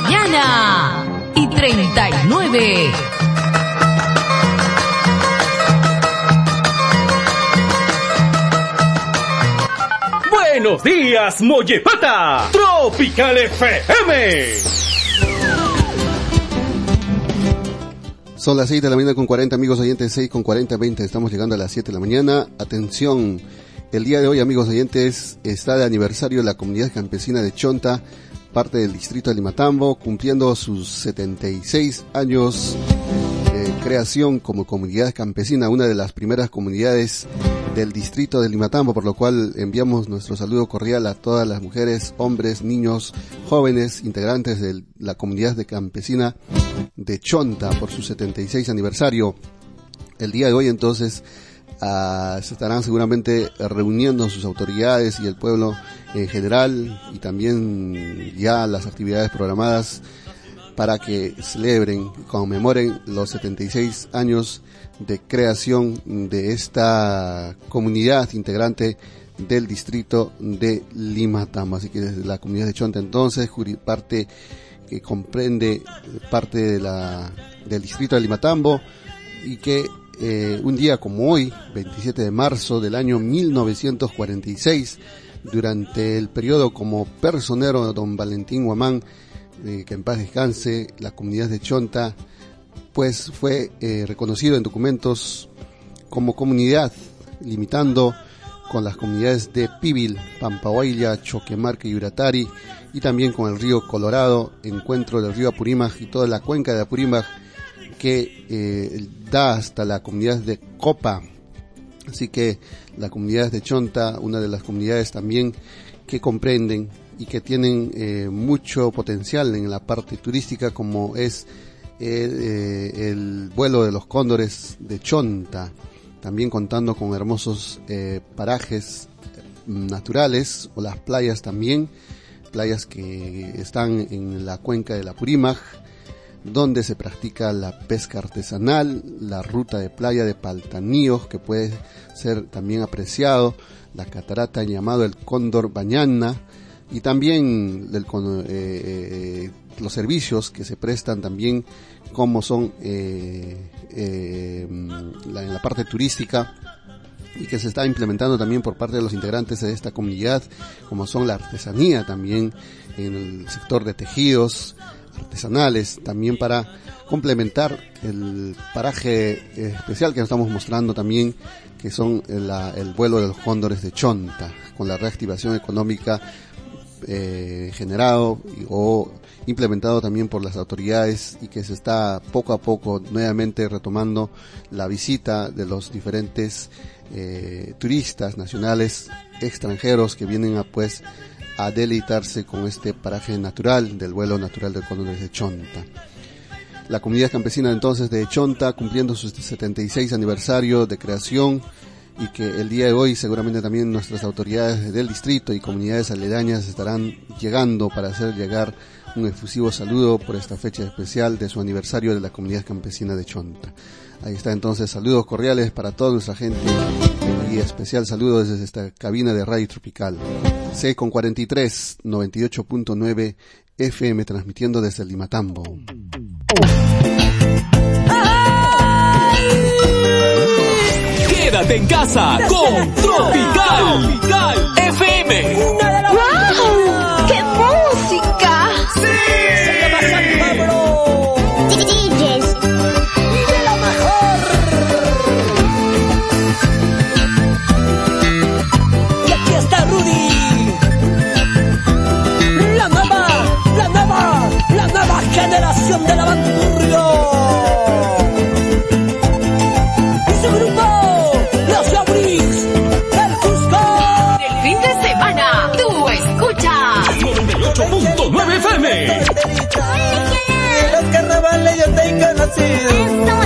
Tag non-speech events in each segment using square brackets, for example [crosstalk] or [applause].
mañana y 39. Buenos días, Mollepata. Tropical FM. Son las 6 de la mañana con 40 amigos oyentes, 6 con 40, 20. Estamos llegando a las 7 de la mañana. Atención, el día de hoy amigos oyentes está de aniversario la comunidad campesina de Chonta, parte del distrito de Limatambo, cumpliendo sus 76 años de creación como comunidad campesina, una de las primeras comunidades del distrito de Limatambo, por lo cual enviamos nuestro saludo cordial a todas las mujeres, hombres, niños, jóvenes, integrantes de la comunidad de campesina de Chonta por su 76 aniversario. El día de hoy entonces ah, se estarán seguramente reuniendo sus autoridades y el pueblo en general y también ya las actividades programadas para que celebren, conmemoren los 76 años de creación de esta comunidad integrante del distrito de Limatambo. Así que desde la comunidad de Chonta entonces, parte que comprende parte de la, del distrito de Limatambo y que eh, un día como hoy, 27 de marzo del año 1946, durante el periodo como personero don Valentín Guamán, eh, que en paz descanse, la comunidad de Chonta pues fue eh, reconocido en documentos como comunidad, limitando con las comunidades de Pibil, Pampahuayla, Choquemarque y Uratari, y también con el río Colorado, encuentro del río Apurímac y toda la cuenca de Apurímac que eh, da hasta la comunidad de Copa. Así que la comunidad de Chonta, una de las comunidades también que comprenden y que tienen eh, mucho potencial en la parte turística como es eh, el vuelo de los cóndores de Chonta, también contando con hermosos parajes naturales o las playas también, playas que están en la cuenca de la Purímaj, donde se practica la pesca artesanal, la ruta de playa de Paltaníos, que puede ser también apreciado, la catarata llamado el Cóndor Bañana, y también del, eh, los servicios que se prestan también como son eh, eh, en la parte turística y que se está implementando también por parte de los integrantes de esta comunidad, como son la artesanía también en el sector de tejidos artesanales, también para complementar el paraje especial que nos estamos mostrando también, que son el vuelo de los cóndores de Chonta, con la reactivación económica eh, generado o implementado también por las autoridades y que se está poco a poco nuevamente retomando la visita de los diferentes eh, turistas nacionales extranjeros que vienen a pues a deleitarse con este paraje natural del vuelo natural del cóndor de Chonta. La comunidad campesina entonces de Chonta cumpliendo su 76 aniversario de creación y que el día de hoy seguramente también nuestras autoridades del distrito y comunidades aledañas estarán llegando para hacer llegar un efusivo saludo por esta fecha especial de su aniversario de la comunidad campesina de Chonta. Ahí está entonces saludos cordiales para toda nuestra gente y especial saludo desde esta cabina de Radio Tropical. C con 43 98.9 FM transmitiendo desde el Limatambo. Quédate en casa con Tropical, Tropical FM. Carnavales yo te he conocido.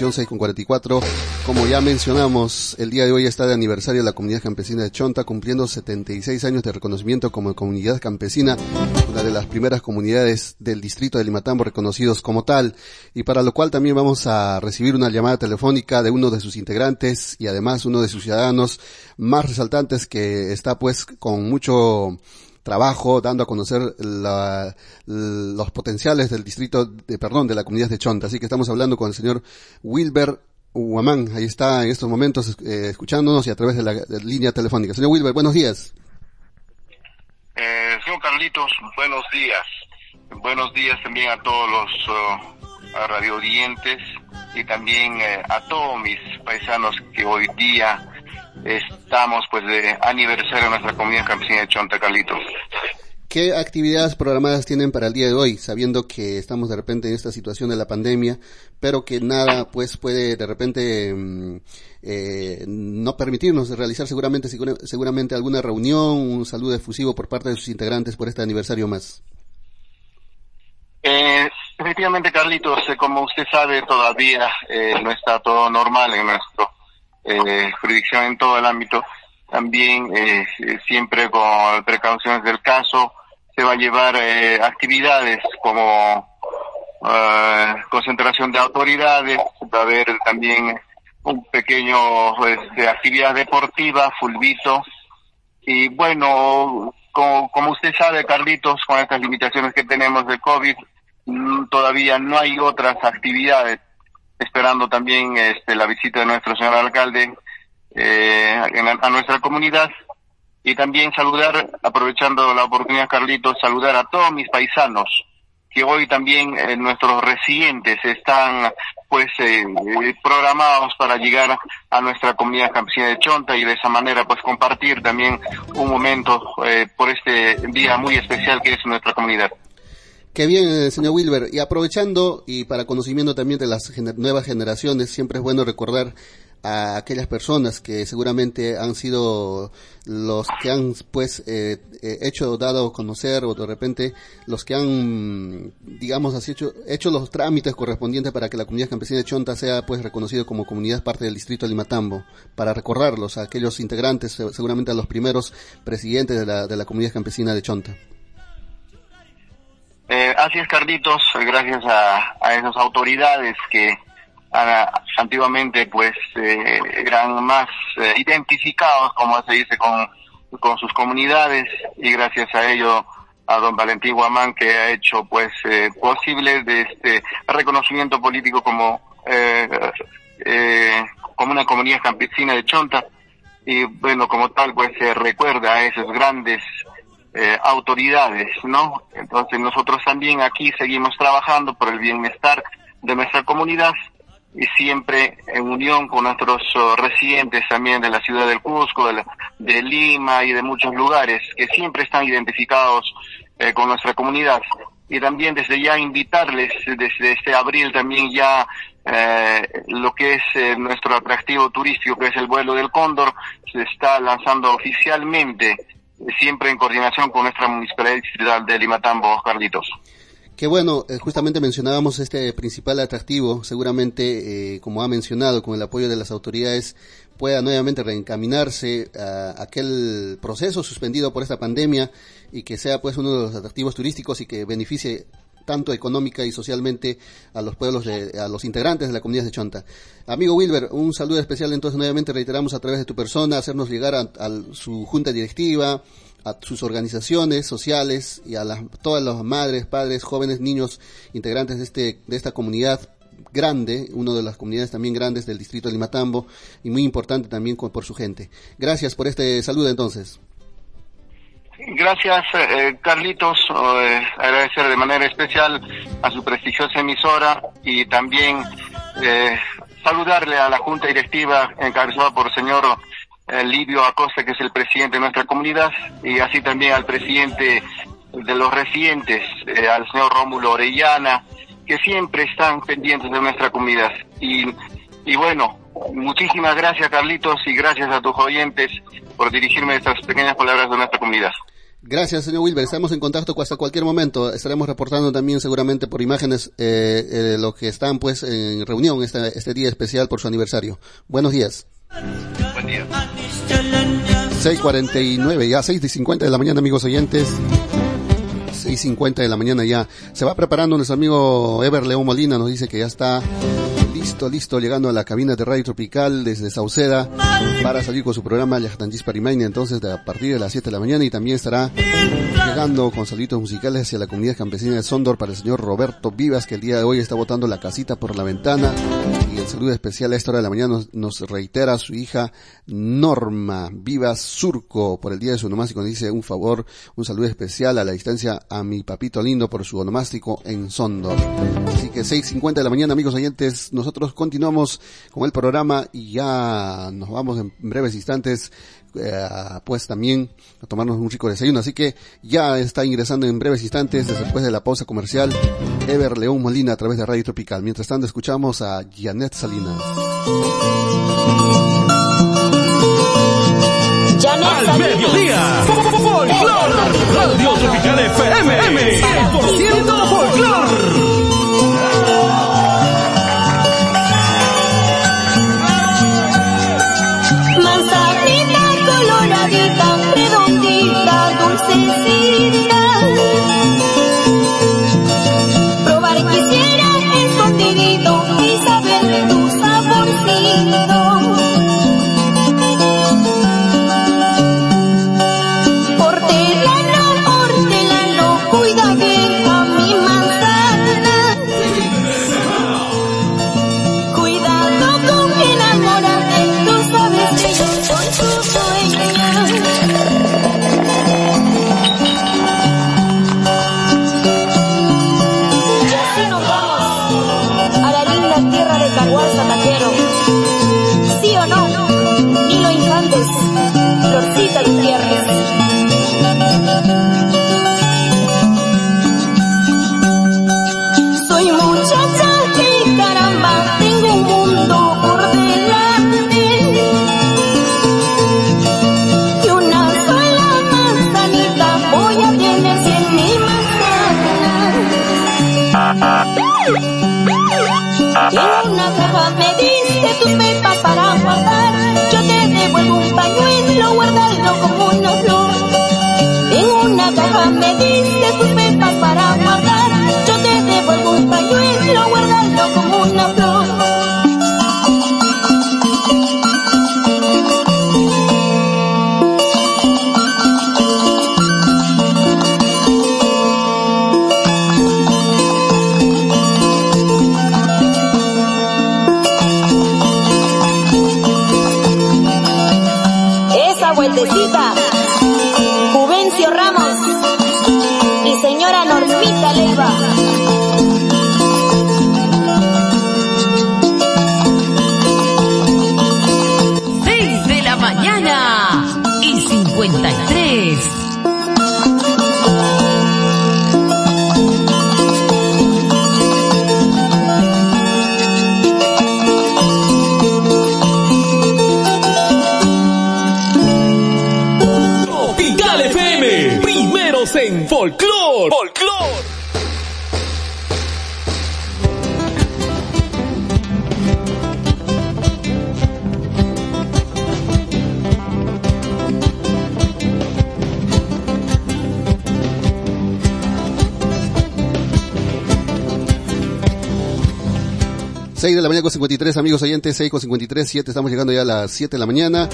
44, atención 6 con 44. Como ya mencionamos, el día de hoy está de aniversario de la comunidad campesina de Chonta, cumpliendo 76 años de reconocimiento como comunidad campesina, una de las primeras comunidades del distrito de Limatambo reconocidos como tal, y para lo cual también vamos a recibir una llamada telefónica de uno de sus integrantes y además uno de sus ciudadanos más resaltantes que está pues con mucho trabajo, dando a conocer la, los potenciales del distrito, de, perdón, de la comunidad de Chonta. Así que estamos hablando con el señor Wilber Huamán, ahí está en estos momentos eh, escuchándonos y a través de la, de línea telefónica. Señor Wilber, buenos días. Eh, señor Carlitos, buenos días. Buenos días también a todos los uh, radiodientes y también eh, a todos mis paisanos que hoy día estamos pues de aniversario de nuestra comunidad campesina de Chonta, Carlitos. ¿Qué actividades programadas tienen para el día de hoy, sabiendo que estamos de repente en esta situación de la pandemia, pero que nada pues puede de repente eh, no permitirnos realizar seguramente seguramente alguna reunión, un saludo efusivo por parte de sus integrantes por este aniversario más? Eh, efectivamente, Carlitos, eh, como usted sabe, todavía eh, no está todo normal en nuestro eh, jurisdicción en todo el ámbito. También eh, siempre con precauciones del caso se va a llevar eh, actividades como uh, concentración de autoridades, va a haber también un pequeño de actividad deportiva, fulvito y bueno, como, como usted sabe, Carlitos, con estas limitaciones que tenemos de COVID, mm, todavía no hay otras actividades esperando también este, la visita de nuestro señor alcalde eh, a, a nuestra comunidad y también saludar, aprovechando la oportunidad, Carlitos, saludar a todos mis paisanos que hoy también eh, nuestros residentes están pues eh, programados para llegar a nuestra comunidad campesina de Chonta y de esa manera pues compartir también un momento eh, por este día muy especial que es nuestra comunidad. Qué bien, eh, señor Wilber. Y aprovechando y para conocimiento también de las nuevas generaciones, siempre es bueno recordar a aquellas personas que seguramente han sido los que han pues eh, hecho dado a conocer o de repente los que han digamos así hecho, hecho los trámites correspondientes para que la comunidad campesina de Chonta sea pues reconocido como comunidad parte del distrito de Limatambo para recordarlos a aquellos integrantes seguramente a los primeros presidentes de la, de la comunidad campesina de Chonta. Eh, así es, Carlitos, gracias a, esas autoridades que a, antiguamente pues eh, eran más eh, identificados, como se dice, con, con sus comunidades y gracias a ello a don Valentín Guamán que ha hecho pues eh, posible de este reconocimiento político como eh, eh, como una comunidad campesina de Chonta. Y bueno como tal pues se recuerda a esos grandes eh, autoridades, ¿no? Entonces nosotros también aquí seguimos trabajando por el bienestar de nuestra comunidad y siempre en unión con nuestros uh, residentes también de la ciudad del Cusco, de, la, de, Lima y de muchos lugares que siempre están identificados eh, con nuestra comunidad. Y también desde ya invitarles, desde este abril también ya eh, lo que es eh, nuestro atractivo turístico, que es el vuelo del cóndor, se está lanzando oficialmente siempre en coordinación con nuestra municipalidad distrital de Limatambo, Carlitos. Qué bueno, eh, justamente mencionábamos este principal atractivo, seguramente, eh, como ha mencionado, con el apoyo de las autoridades, pueda nuevamente reencaminarse a aquel proceso suspendido por esta pandemia y que sea pues uno de los atractivos turísticos y que beneficie tanto económica y socialmente a los pueblos, de, a los integrantes de la comunidad de Chonta. Amigo Wilber, un saludo especial entonces nuevamente reiteramos a través de tu persona, hacernos llegar a, su junta directiva, a sus organizaciones sociales y a las, todas las madres, padres, jóvenes, niños integrantes de, este, de esta comunidad grande, una de las comunidades también grandes del distrito de Limatambo y muy importante también por su gente. Gracias por este saludo entonces. Gracias, eh, Carlitos. Eh, agradecer de manera especial a su prestigiosa emisora y también eh, saludarle a la Junta Directiva encabezada por el señor eh, Livio Acosta, que es el presidente de nuestra comunidad, y así también al presidente de los residentes, eh, al señor Rómulo Orellana, que siempre están pendientes de nuestra comunidad. Y bueno, muchísimas gracias Carlitos y gracias a tus oyentes por dirigirme estas pequeñas palabras de nuestra comunidad. Gracias, señor Wilber. Estamos en contacto hasta cualquier momento. Estaremos reportando también seguramente por imágenes eh, eh, lo que están pues en reunión este, este día especial por su aniversario. Buenos días. Buen día. 6.49, ya 6.50 de la mañana, amigos oyentes. 6.50 de la mañana ya. Se va preparando nuestro amigo Ever León Molina, nos dice que ya está listo, listo, llegando a la cabina de Radio Tropical desde Sauceda para salir con su programa Yachtantis Parimaine, entonces a partir de las 7 de la mañana y también estará llegando con saluditos musicales hacia la comunidad campesina de Sondor para el señor Roberto Vivas que el día de hoy está botando la casita por la ventana el saludo especial a esta hora de la mañana nos, reitera su hija Norma Vivas Surco por el día de su onomástico, nos dice un favor, un saludo especial a la distancia a mi papito lindo por su onomástico en Sondor. Así que 6.50 de la mañana amigos oyentes, nosotros continuamos con el programa y ya nos vamos en breves instantes eh, pues también a tomarnos un rico desayuno. Así que ya está ingresando en breves instantes, después de la pausa comercial, Ever León Molina a través de Radio Tropical. Mientras tanto, escuchamos a Janet Salinas. Janet Al mediodía. Folclor. Radio Tropical FM. 100% folclor. Pañuelo, guardalo como una 6 de la mañana con 53, amigos oyentes, 6 con 53, 7, estamos llegando ya a las 7 de la mañana.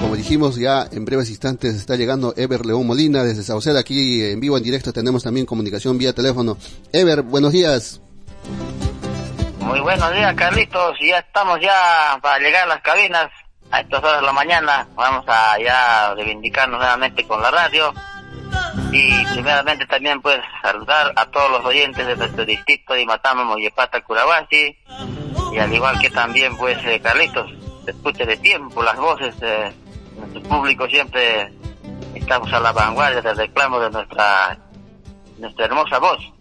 Como dijimos, ya en breves instantes está llegando Ever León Molina desde Sauceda, aquí en vivo, en directo, tenemos también comunicación vía teléfono. Ever, buenos días. Muy buenos días, Carlitos, ya estamos ya para llegar a las cabinas a estas horas de la mañana. Vamos a ya reivindicarnos nuevamente con la radio. Y primeramente también pues saludar a todos los oyentes de nuestro distrito de Matama, Moyepata, Curahuasi. Y al igual que también pues eh, Carlitos, escuche de tiempo las voces de nuestro público siempre estamos a la vanguardia del reclamo de nuestra nuestra hermosa voz.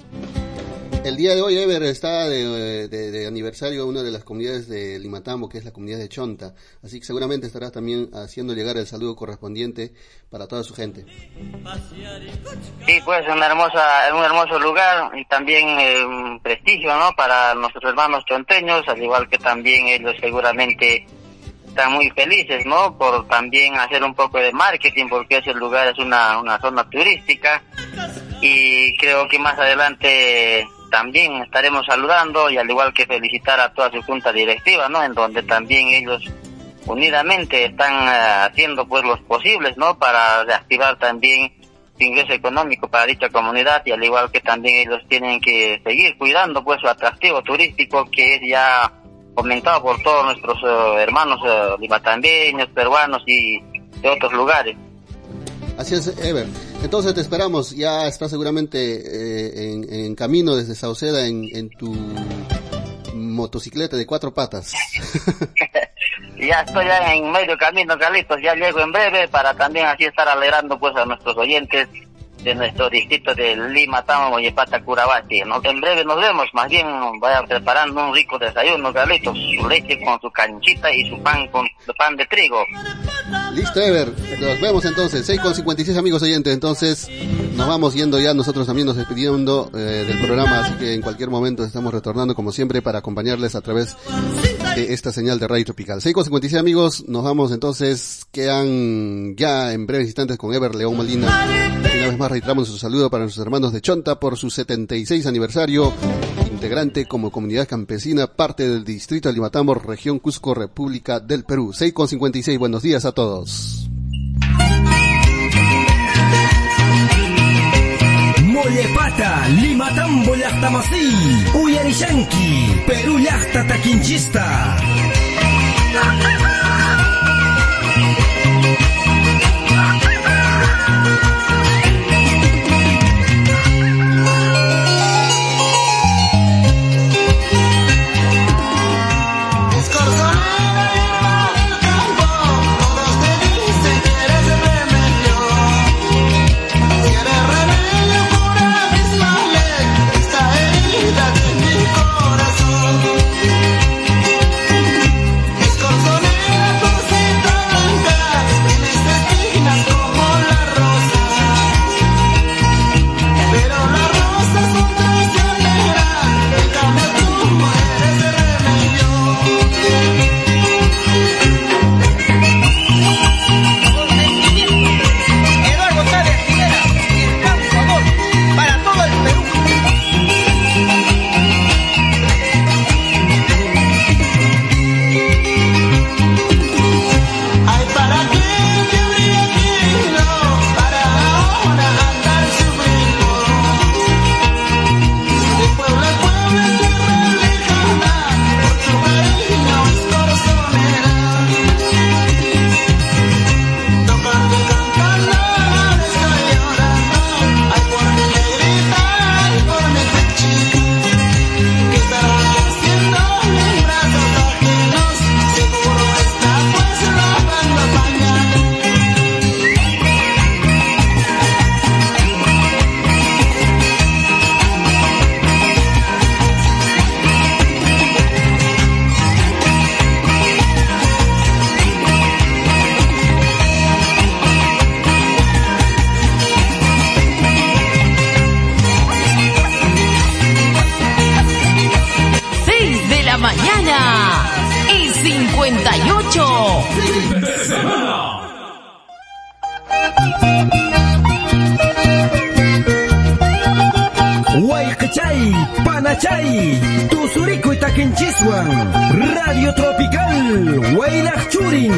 El día de hoy Ever está de, de, de aniversario una de las comunidades de Limatambo, que es la comunidad de Chonta. Así que seguramente estará también haciendo llegar el saludo correspondiente para toda su gente. Sí, pues un hermosa, un hermoso lugar y también eh, un prestigio, ¿no? Para nuestros hermanos chonteños, al igual que también ellos seguramente están muy felices, ¿no? Por también hacer un poco de marketing, porque ese lugar es una, una zona turística y creo que más adelante también estaremos saludando y al igual que felicitar a toda su junta directiva, ¿no? En donde también ellos unidamente están uh, haciendo pues los posibles, ¿no? Para reactivar también su ingreso económico para dicha comunidad y al igual que también ellos tienen que seguir cuidando pues su atractivo turístico que es ya comentado por todos nuestros uh, hermanos uh, limatambeños, peruanos y de otros lugares. Así es, Ever. Entonces te esperamos. Ya está seguramente eh, en, camino desde Sauceda en, en, tu motocicleta de cuatro patas. [laughs] ya estoy en medio camino, Carlitos. Ya llego en breve para también así estar alegrando pues a nuestros oyentes de nuestro distrito de Lima, Tama, Moyepata, Curabati. ¿no? En breve nos vemos, más bien vaya preparando un rico desayuno, Carlitos, su leche con su canchita y su pan con su pan de trigo. Listo, Ever, nos vemos entonces, 6 con 56 amigos oyentes, entonces nos vamos yendo ya, nosotros también nos despidiendo eh, del programa, así que en cualquier momento estamos retornando como siempre para acompañarles a través de esta señal de Radio Tropical. 6 con 56 amigos, nos vamos entonces, quedan ya en breves instantes con Ever León Molina. Una vez más reiteramos su saludo para nuestros hermanos de Chonta por su 76 aniversario, integrante como comunidad campesina, parte del distrito de Limatambo, región Cusco, República del Perú. 6 con 56, buenos días a todos. Mollepata, Limatambo llaqtamasi, Uyarishanki, Perú llaqta taquinchista. Radio Tropical, Churin.